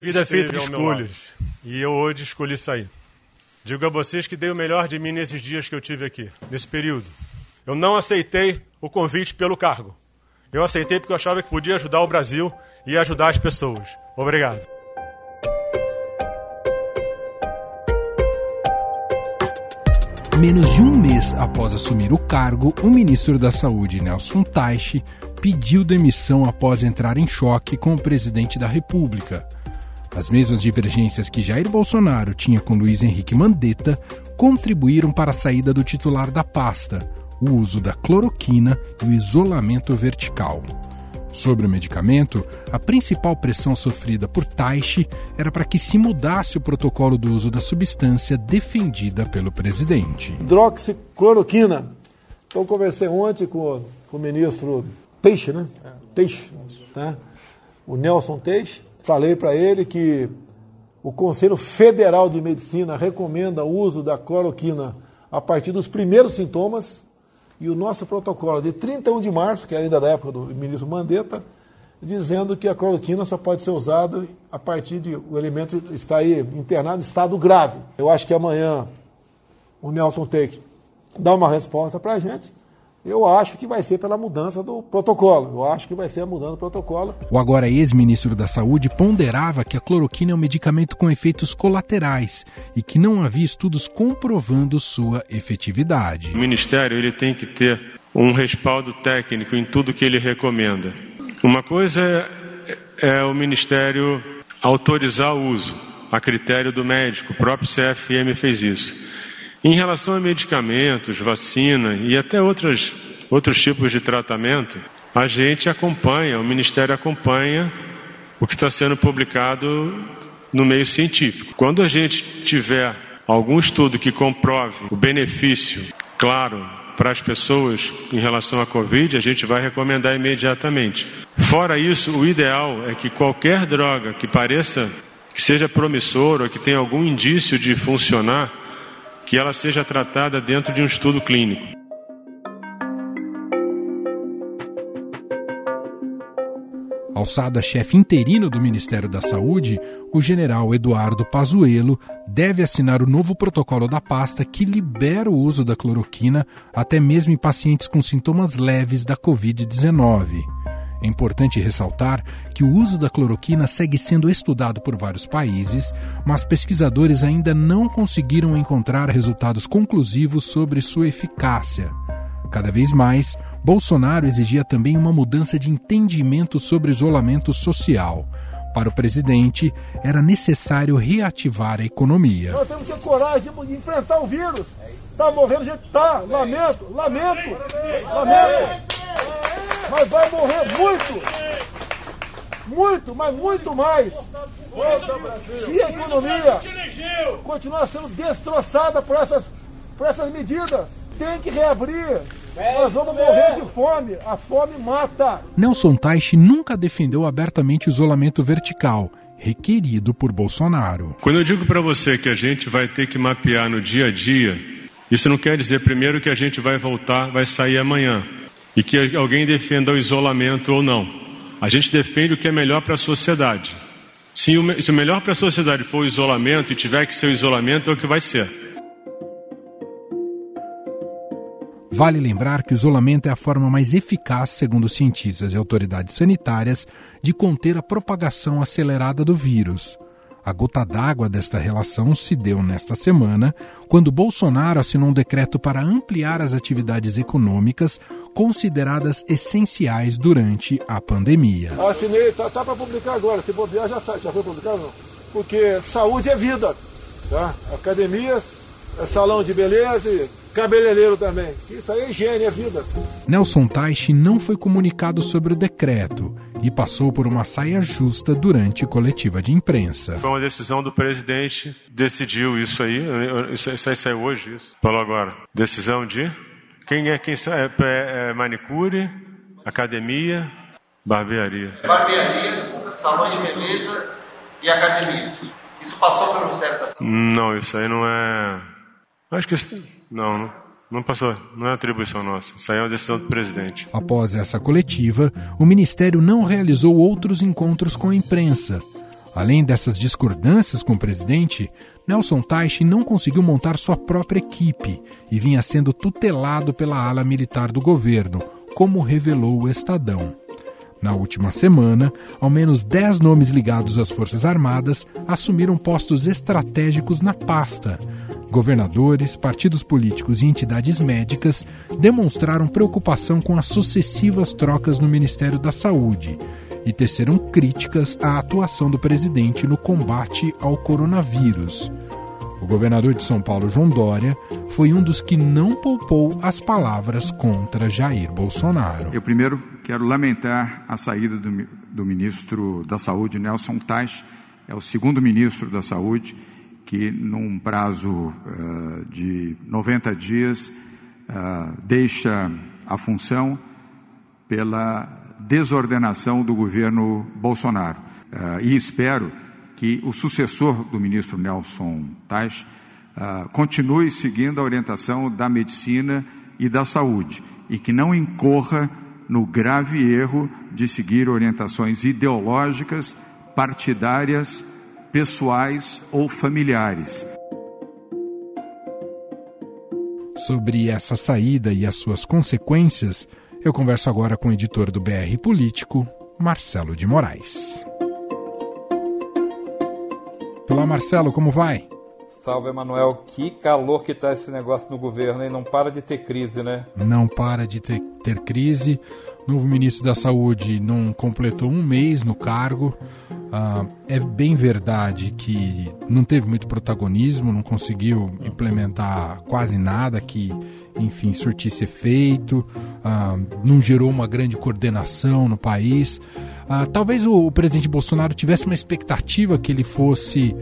Vida é feita de escolhas. E eu hoje escolhi sair. Digo a vocês que dei o melhor de mim nesses dias que eu tive aqui, nesse período. Eu não aceitei o convite pelo cargo. Eu aceitei porque eu achava que podia ajudar o Brasil e ajudar as pessoas. Obrigado. Menos de um mês após assumir o cargo, o ministro da Saúde, Nelson Teich, pediu demissão após entrar em choque com o presidente da República. As mesmas divergências que Jair Bolsonaro tinha com Luiz Henrique Mandetta contribuíram para a saída do titular da pasta, o uso da cloroquina e o isolamento vertical. Sobre o medicamento, a principal pressão sofrida por Taishi era para que se mudasse o protocolo do uso da substância defendida pelo presidente. Hidroxicloroquina. Então, conversei ontem com, com o ministro Teixe, né? Teixe, tá? o Nelson Teixe. Falei para ele que o Conselho Federal de Medicina recomenda o uso da cloroquina a partir dos primeiros sintomas e o nosso protocolo de 31 de março, que é ainda da época do ministro Mandetta, dizendo que a cloroquina só pode ser usada a partir de o elemento estar aí internado em estado grave. Eu acho que amanhã o Nelson Take dá uma resposta para a gente eu acho que vai ser pela mudança do protocolo. Eu acho que vai ser a mudança do protocolo. O agora ex-ministro da Saúde ponderava que a cloroquina é um medicamento com efeitos colaterais e que não havia estudos comprovando sua efetividade. O ministério ele tem que ter um respaldo técnico em tudo que ele recomenda. Uma coisa é, é o ministério autorizar o uso a critério do médico. O próprio CFM fez isso. Em relação a medicamentos, vacina e até outros, outros tipos de tratamento, a gente acompanha, o Ministério acompanha o que está sendo publicado no meio científico. Quando a gente tiver algum estudo que comprove o benefício, claro, para as pessoas em relação à Covid, a gente vai recomendar imediatamente. Fora isso, o ideal é que qualquer droga que pareça que seja promissor ou que tenha algum indício de funcionar, que ela seja tratada dentro de um estudo clínico. Alçado a chefe interino do Ministério da Saúde, o general Eduardo Pazuello deve assinar o novo protocolo da pasta que libera o uso da cloroquina até mesmo em pacientes com sintomas leves da Covid-19. É importante ressaltar que o uso da cloroquina segue sendo estudado por vários países, mas pesquisadores ainda não conseguiram encontrar resultados conclusivos sobre sua eficácia. Cada vez mais, Bolsonaro exigia também uma mudança de entendimento sobre isolamento social. Para o presidente, era necessário reativar a economia. Nós temos que ter coragem de enfrentar o vírus. Está morrendo gente, está. Lamento, lamento, lamento. Mas vai morrer muito. Muito, mas muito mais. Se a economia continuar sendo destroçada por essas, por essas medidas, tem que reabrir. Nós vamos morrer de fome. A fome mata. Nelson Teich nunca defendeu abertamente o isolamento vertical requerido por Bolsonaro. Quando eu digo para você que a gente vai ter que mapear no dia a dia, isso não quer dizer primeiro que a gente vai voltar, vai sair amanhã e que alguém defenda o isolamento ou não. A gente defende o que é melhor para a sociedade. Se o, se o melhor para a sociedade for o isolamento e tiver que ser o isolamento, é o que vai ser. Vale lembrar que o isolamento é a forma mais eficaz, segundo cientistas e autoridades sanitárias, de conter a propagação acelerada do vírus. A gota d'água desta relação se deu nesta semana, quando Bolsonaro assinou um decreto para ampliar as atividades econômicas consideradas essenciais durante a pandemia. Assinei, tá, tá para publicar agora. Se bobear, já sai. Já foi publicado não? Porque saúde é vida. Tá? Academias, é salão de beleza e cabeleireiro também. Isso aí é higiene, é vida. Nelson Teich não foi comunicado sobre o decreto e passou por uma saia justa durante coletiva de imprensa. Foi uma decisão do presidente, decidiu isso aí, isso, isso aí saiu hoje, isso. Falou agora. Decisão de quem é quem é, é, é manicure, academia, barbearia. Barbearia, salão de beleza e academia. Isso passou pelo Ministério da Saúde? Não, isso aí não é. Acho que isso... não, não. Não passou, não é atribuição nossa. Isso aí é uma decisão do presidente. Após essa coletiva, o Ministério não realizou outros encontros com a imprensa. Além dessas discordâncias com o presidente, Nelson Teich não conseguiu montar sua própria equipe e vinha sendo tutelado pela ala militar do governo, como revelou o Estadão. Na última semana, ao menos 10 nomes ligados às Forças Armadas assumiram postos estratégicos na pasta. Governadores, partidos políticos e entidades médicas demonstraram preocupação com as sucessivas trocas no Ministério da Saúde e teceram críticas à atuação do presidente no combate ao coronavírus. O governador de São Paulo, João Dória, foi um dos que não poupou as palavras contra Jair Bolsonaro. Eu primeiro quero lamentar a saída do, do ministro da Saúde, Nelson Tais, é o segundo ministro da Saúde, que num prazo uh, de 90 dias uh, deixa a função pela desordenação do governo Bolsonaro. Uh, e espero que o sucessor do ministro Nelson Tais uh, continue seguindo a orientação da medicina e da saúde e que não incorra no grave erro de seguir orientações ideológicas, partidárias, pessoais ou familiares. Sobre essa saída e as suas consequências, eu converso agora com o editor do BR Político, Marcelo de Moraes. Olá, Marcelo, como vai? Salve, Emanuel. Que calor que tá esse negócio no governo, hein? Não para de ter crise, né? Não para de ter, ter crise. O novo ministro da Saúde não completou um mês no cargo. Ah, é bem verdade que não teve muito protagonismo, não conseguiu implementar quase nada que, enfim, surtisse efeito, ah, não gerou uma grande coordenação no país. Ah, talvez o, o, presidente Bolsonaro tivesse uma expectativa que ele fosse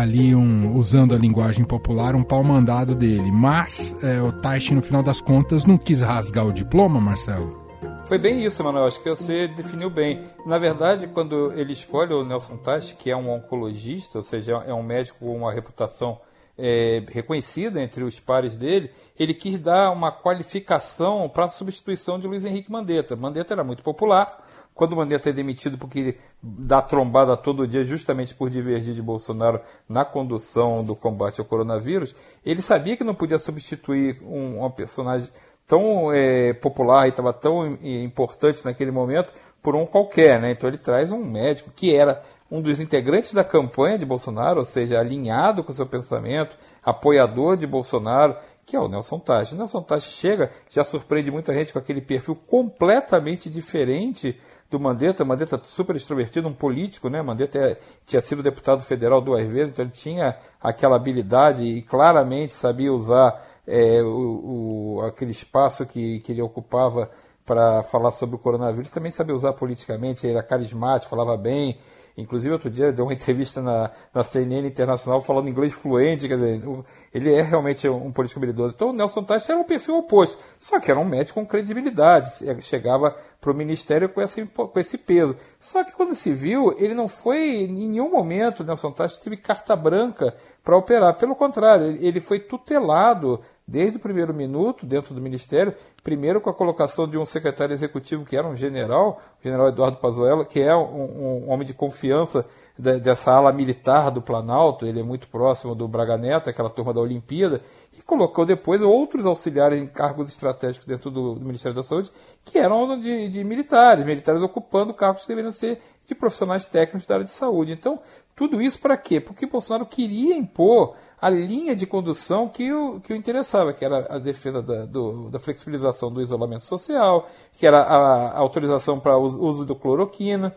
ali um, usando a linguagem popular, um pau mandado dele. Mas é, o Taishi, no final das contas, não quis rasgar o diploma, Marcelo? Foi bem isso, Manuel. Acho que você definiu bem. Na verdade, quando ele escolhe o Nelson Taishi, que é um oncologista, ou seja, é um médico com uma reputação é, reconhecida entre os pares dele, ele quis dar uma qualificação para a substituição de Luiz Henrique Mandetta. Mandetta era muito popular, quando o Mandetta é demitido porque dá trombada todo dia, justamente por divergir de Bolsonaro na condução do combate ao coronavírus, ele sabia que não podia substituir um, um personagem tão é, popular e estava tão importante naquele momento por um qualquer, né? Então ele traz um médico que era um dos integrantes da campanha de Bolsonaro, ou seja, alinhado com seu pensamento, apoiador de Bolsonaro, que é o Nelson Tachi. Nelson Tachi chega, já surpreende muita gente com aquele perfil completamente diferente do Mandetta. Mandetta super extrovertido, um político, né? Mandetta é, tinha sido deputado federal duas vezes, então ele tinha aquela habilidade e claramente sabia usar é, o, o, aquele espaço que, que ele ocupava para falar sobre o coronavírus. Também sabia usar politicamente, era carismático, falava bem. Inclusive, outro dia deu uma entrevista na, na CNN Internacional falando inglês fluente, quer dizer, ele é realmente um político habilidoso. Então, o Nelson Teich era um perfil oposto, só que era um médico com credibilidade, chegava para o ministério com esse, com esse peso. Só que quando se viu, ele não foi, em nenhum momento, o Nelson Teich teve carta branca para operar. Pelo contrário, ele foi tutelado desde o primeiro minuto dentro do Ministério, primeiro com a colocação de um secretário executivo que era um general, o general Eduardo Pazuello, que é um, um homem de confiança de, dessa ala militar do Planalto, ele é muito próximo do Braga Neto, aquela turma da Olimpíada, e colocou depois outros auxiliares em cargos estratégicos dentro do, do Ministério da Saúde, que eram de, de militares, militares ocupando cargos que deveriam ser de profissionais técnicos da área de saúde. Então, tudo isso para quê? Porque Bolsonaro queria impor a linha de condução que o, que o interessava, que era a defesa da, do, da flexibilização do isolamento social, que era a, a autorização para o uso do cloroquina,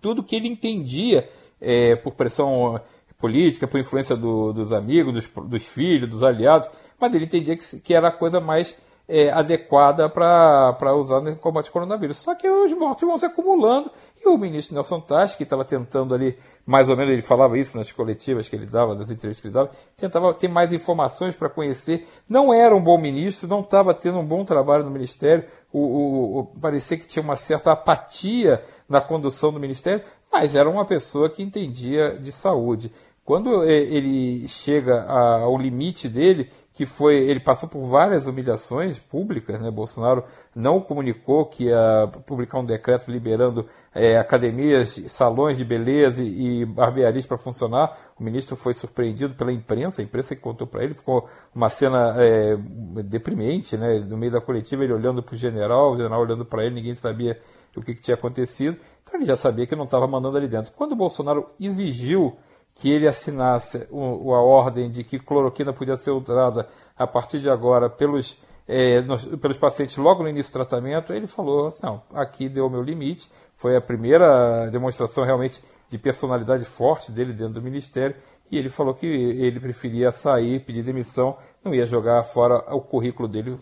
tudo que ele entendia é, por pressão política, por influência do, dos amigos, dos, dos, filhos, dos aliados, mas ele entendia que, que era a coisa mais é, adequada para usar no combate ao coronavírus. Só que os mortos vão se acumulando e o ministro Nelson Tassi, que estava tentando ali, mais ou menos ele falava isso nas coletivas que ele dava, nas entrevistas que ele dava, tentava ter mais informações para conhecer. Não era um bom ministro, não estava tendo um bom trabalho no ministério, o, o, o, parecia que tinha uma certa apatia na condução do ministério, mas era uma pessoa que entendia de saúde. Quando é, ele chega ao limite dele, que foi ele passou por várias humilhações públicas, né? Bolsonaro não comunicou que ia publicar um decreto liberando é, academias, salões de beleza e, e barbearias para funcionar. O ministro foi surpreendido pela imprensa, a imprensa que contou para ele, ficou uma cena é, deprimente, né? No meio da coletiva ele olhando para o general, o general olhando para ele, ninguém sabia o que, que tinha acontecido. Então ele já sabia que não estava mandando ali dentro. Quando o Bolsonaro exigiu que ele assinasse o, a ordem de que cloroquina podia ser usada a partir de agora pelos, é, nos, pelos pacientes logo no início do tratamento, ele falou, assim, não, aqui deu o meu limite, foi a primeira demonstração realmente de personalidade forte dele dentro do ministério, e ele falou que ele preferia sair, pedir demissão, não ia jogar fora o currículo dele,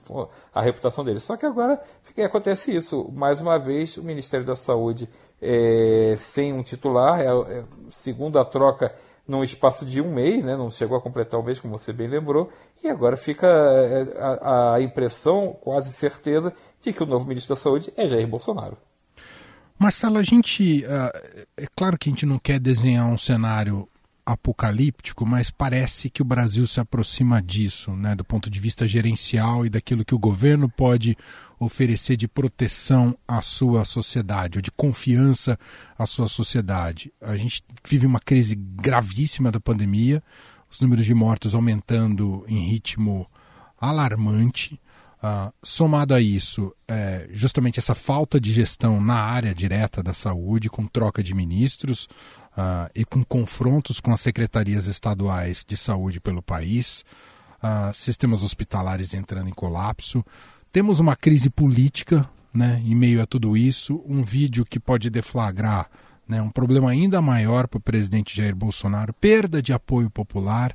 a reputação dele. Só que agora acontece isso. Mais uma vez, o Ministério da Saúde é, sem um titular, é, é, segundo a troca num espaço de um mês, né, não chegou a completar um mês, como você bem lembrou, e agora fica é, a, a impressão, quase certeza, de que o novo ministro da Saúde é Jair Bolsonaro. Marcelo, a gente. Uh, é claro que a gente não quer desenhar um cenário apocalíptico, mas parece que o Brasil se aproxima disso, né, do ponto de vista gerencial e daquilo que o governo pode oferecer de proteção à sua sociedade, ou de confiança à sua sociedade. A gente vive uma crise gravíssima da pandemia, os números de mortos aumentando em ritmo alarmante. Uh, somado a isso, é, justamente essa falta de gestão na área direta da saúde, com troca de ministros, uh, e com confrontos com as secretarias estaduais de saúde pelo país, uh, sistemas hospitalares entrando em colapso. Temos uma crise política né, em meio a tudo isso, um vídeo que pode deflagrar né, um problema ainda maior para o presidente Jair Bolsonaro, perda de apoio popular.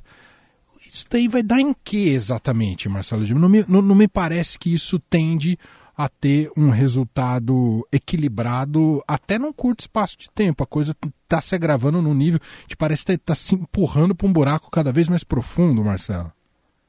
Isso daí vai dar em que exatamente, Marcelo? Não me, não, não me parece que isso tende a ter um resultado equilibrado até num curto espaço de tempo. A coisa está se agravando no nível que parece estar tá, tá se empurrando para um buraco cada vez mais profundo, Marcelo.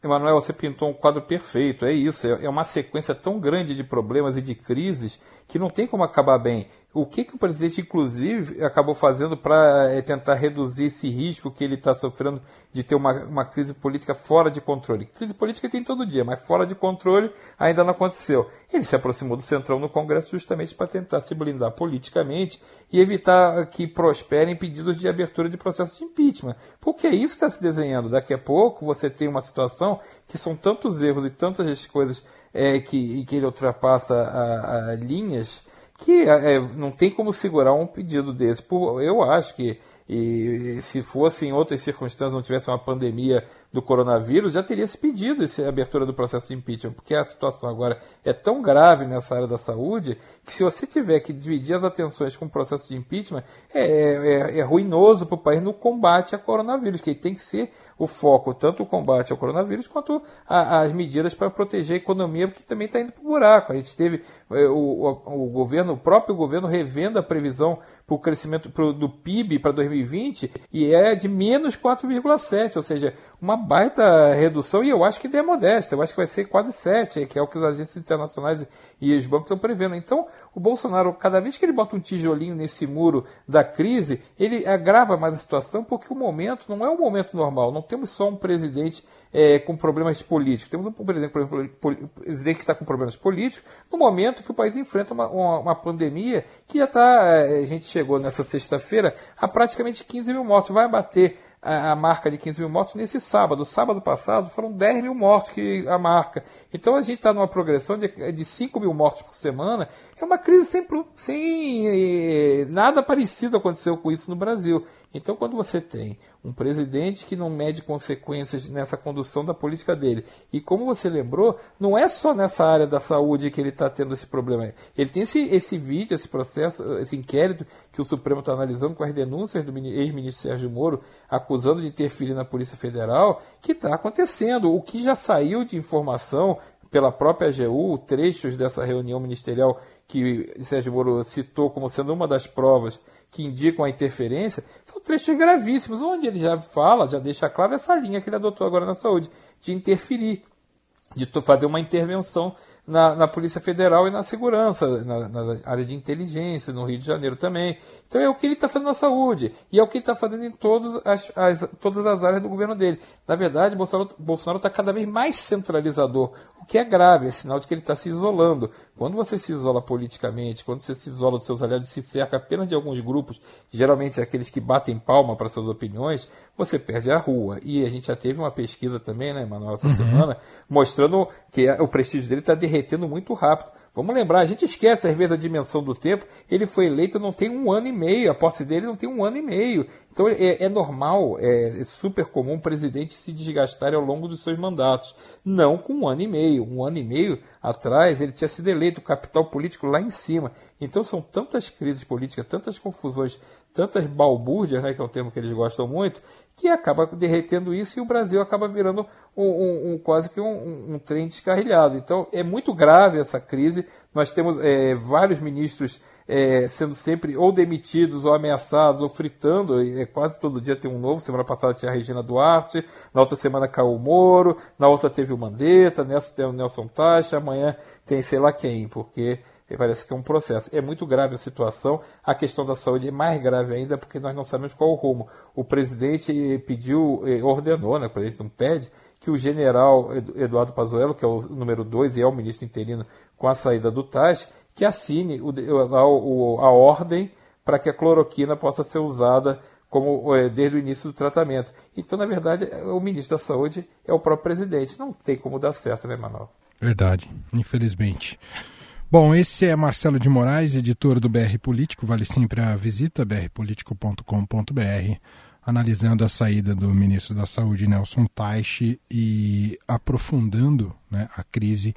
Emanuel, você pintou um quadro perfeito. É isso, é, é uma sequência tão grande de problemas e de crises que não tem como acabar bem o que, que o presidente, inclusive, acabou fazendo para é, tentar reduzir esse risco que ele está sofrendo de ter uma, uma crise política fora de controle. Crise política tem todo dia, mas fora de controle ainda não aconteceu. Ele se aproximou do Centrão no Congresso justamente para tentar se blindar politicamente e evitar que prosperem pedidos de abertura de processo de impeachment. Porque é isso que está se desenhando. Daqui a pouco você tem uma situação que são tantos erros e tantas coisas é, que, que ele ultrapassa a, a linhas que é, é, não tem como segurar um pedido desse. eu acho que e, se fosse em outras circunstâncias, não tivesse uma pandemia do coronavírus, já teria se pedido essa abertura do processo de impeachment, porque a situação agora é tão grave nessa área da saúde que se você tiver que dividir as atenções com o processo de impeachment, é, é, é ruinoso para o país no combate a coronavírus, que tem que ser o foco, tanto o combate ao coronavírus quanto a, as medidas para proteger a economia, porque também está indo para o buraco. A gente teve é, o, o, o, governo, o próprio governo revendo a previsão para o crescimento pro, do PIB para 2020 e é de menos 4,7, ou seja, uma baita redução e eu acho que é modesta, eu acho que vai ser quase 7, que é o que os agentes internacionais e os bancos estão prevendo. Então, o Bolsonaro, cada vez que ele bota um tijolinho nesse muro da crise, ele agrava mais a situação porque o momento não é um momento normal, não temos só um presidente é, com problemas políticos. Temos um presidente, por exemplo, presidente que está com problemas políticos no momento que o país enfrenta uma, uma, uma pandemia que já está. É, a gente chegou nessa sexta-feira a praticamente 15 mil mortos. Vai bater a, a, marca de 15 mil mortos nesse sábado. Sábado passado foram 10 mil mortos que a marca. Então a gente está numa progressão de, de 5 mil mortos por semana. É uma crise sem, sem eh, nada parecido aconteceu com isso no Brasil. Então, quando você tem um presidente que não mede consequências nessa condução da política dele, e como você lembrou, não é só nessa área da saúde que ele está tendo esse problema. Ele tem esse, esse vídeo, esse processo, esse inquérito que o Supremo está analisando com as denúncias do ex-ministro Sérgio Moro, acusando de interferir na Polícia Federal, que está acontecendo. O que já saiu de informação pela própria AGU, trechos dessa reunião ministerial que Sérgio Moro citou como sendo uma das provas que indicam a interferência, são trechos gravíssimos, onde ele já fala, já deixa claro essa linha que ele adotou agora na saúde, de interferir, de fazer uma intervenção na, na Polícia Federal e na segurança, na, na, área de inteligência, no Rio de Janeiro também. Então é o que ele está fazendo na saúde e é o que ele está fazendo em todos as, as, todas as áreas do governo dele. Na verdade, Bolsonaro está cada vez mais centralizador, o que é grave, é sinal de que ele está se isolando. Quando você se isola politicamente, quando você se isola dos seus aliados e se cerca apenas de alguns grupos, geralmente aqueles que batem palma para suas opiniões, você perde a rua. E a gente já teve uma pesquisa também, né, Manuel, essa uhum. semana, mostrando que o prestígio dele está derretendo muito rápido. Vamos lembrar, a gente esquece às vezes a dimensão do tempo. Ele foi eleito não tem um ano e meio, a posse dele não tem um ano e meio. Então é, é normal, é, é, super comum o presidente se desgastar ao longo dos seus mandatos. Não com um ano e meio. Um ano e meio atrás ele tinha sido eleito, capital político lá em cima. Então são tantas crises políticas, tantas confusões, tantas balbúrdias, né, que é um termo que eles gostam muito, que acaba derretendo isso e o Brasil acaba virando um, um, um quase que um, um, trem descarrilhado. Então é muito grave essa crise. Nós temos é, vários ministros é, sendo sempre ou demitidos ou ameaçados ou fritando. É, quase todo dia tem um novo. Semana passada tinha a Regina Duarte, na outra semana caiu o Moro, na outra teve o Mandetta, nessa tem o Nelson Taxa, amanhã tem sei lá quem, porque parece que é um processo. É muito grave a situação. A questão da saúde é mais grave ainda porque nós não sabemos qual o rumo. O presidente pediu, eh, ordenou, né, o presidente não pede, que o general Eduardo Pazuello, que é o número 2 e é o ministro interino com a saída do TAS, que assine o, a, a ordem para que a cloroquina possa ser usada como eh, desde o início do tratamento. Então, na verdade, o ministro da Saúde é o próprio presidente. Não tem como dar certo, né, Manuel? Verdade, infelizmente. Bom, esse é Marcelo de Moraes, editor do BR Político. Vale sempre a visita, brpolitico.com.br, analisando a saída do ministro da Saúde, Nelson Taixe, e aprofundando né, a crise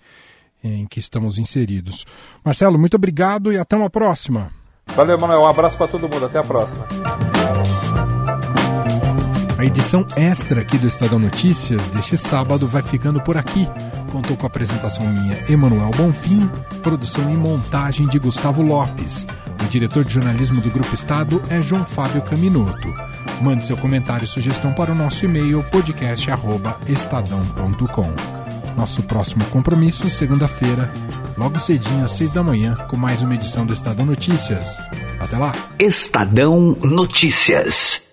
em que estamos inseridos. Marcelo, muito obrigado e até uma próxima. Valeu, Manuel. Um abraço para todo mundo. Até a próxima. A edição extra aqui do Estadão Notícias deste sábado vai ficando por aqui. Contou com a apresentação minha, Emanuel Bonfim, produção e montagem de Gustavo Lopes. O diretor de jornalismo do Grupo Estado é João Fábio Caminoto. Mande seu comentário e sugestão para o nosso e-mail podcast@estadão.com. Nosso próximo compromisso, segunda-feira, logo cedinho às seis da manhã, com mais uma edição do Estadão Notícias. Até lá. Estadão Notícias.